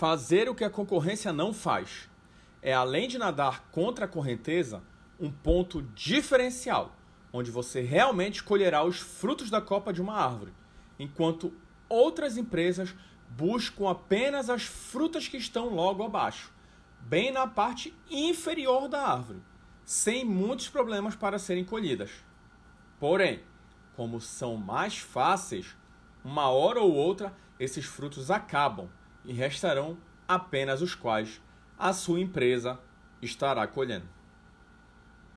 Fazer o que a concorrência não faz é, além de nadar contra a correnteza, um ponto diferencial, onde você realmente colherá os frutos da copa de uma árvore, enquanto outras empresas buscam apenas as frutas que estão logo abaixo, bem na parte inferior da árvore, sem muitos problemas para serem colhidas. Porém, como são mais fáceis, uma hora ou outra esses frutos acabam e restarão apenas os quais a sua empresa estará colhendo.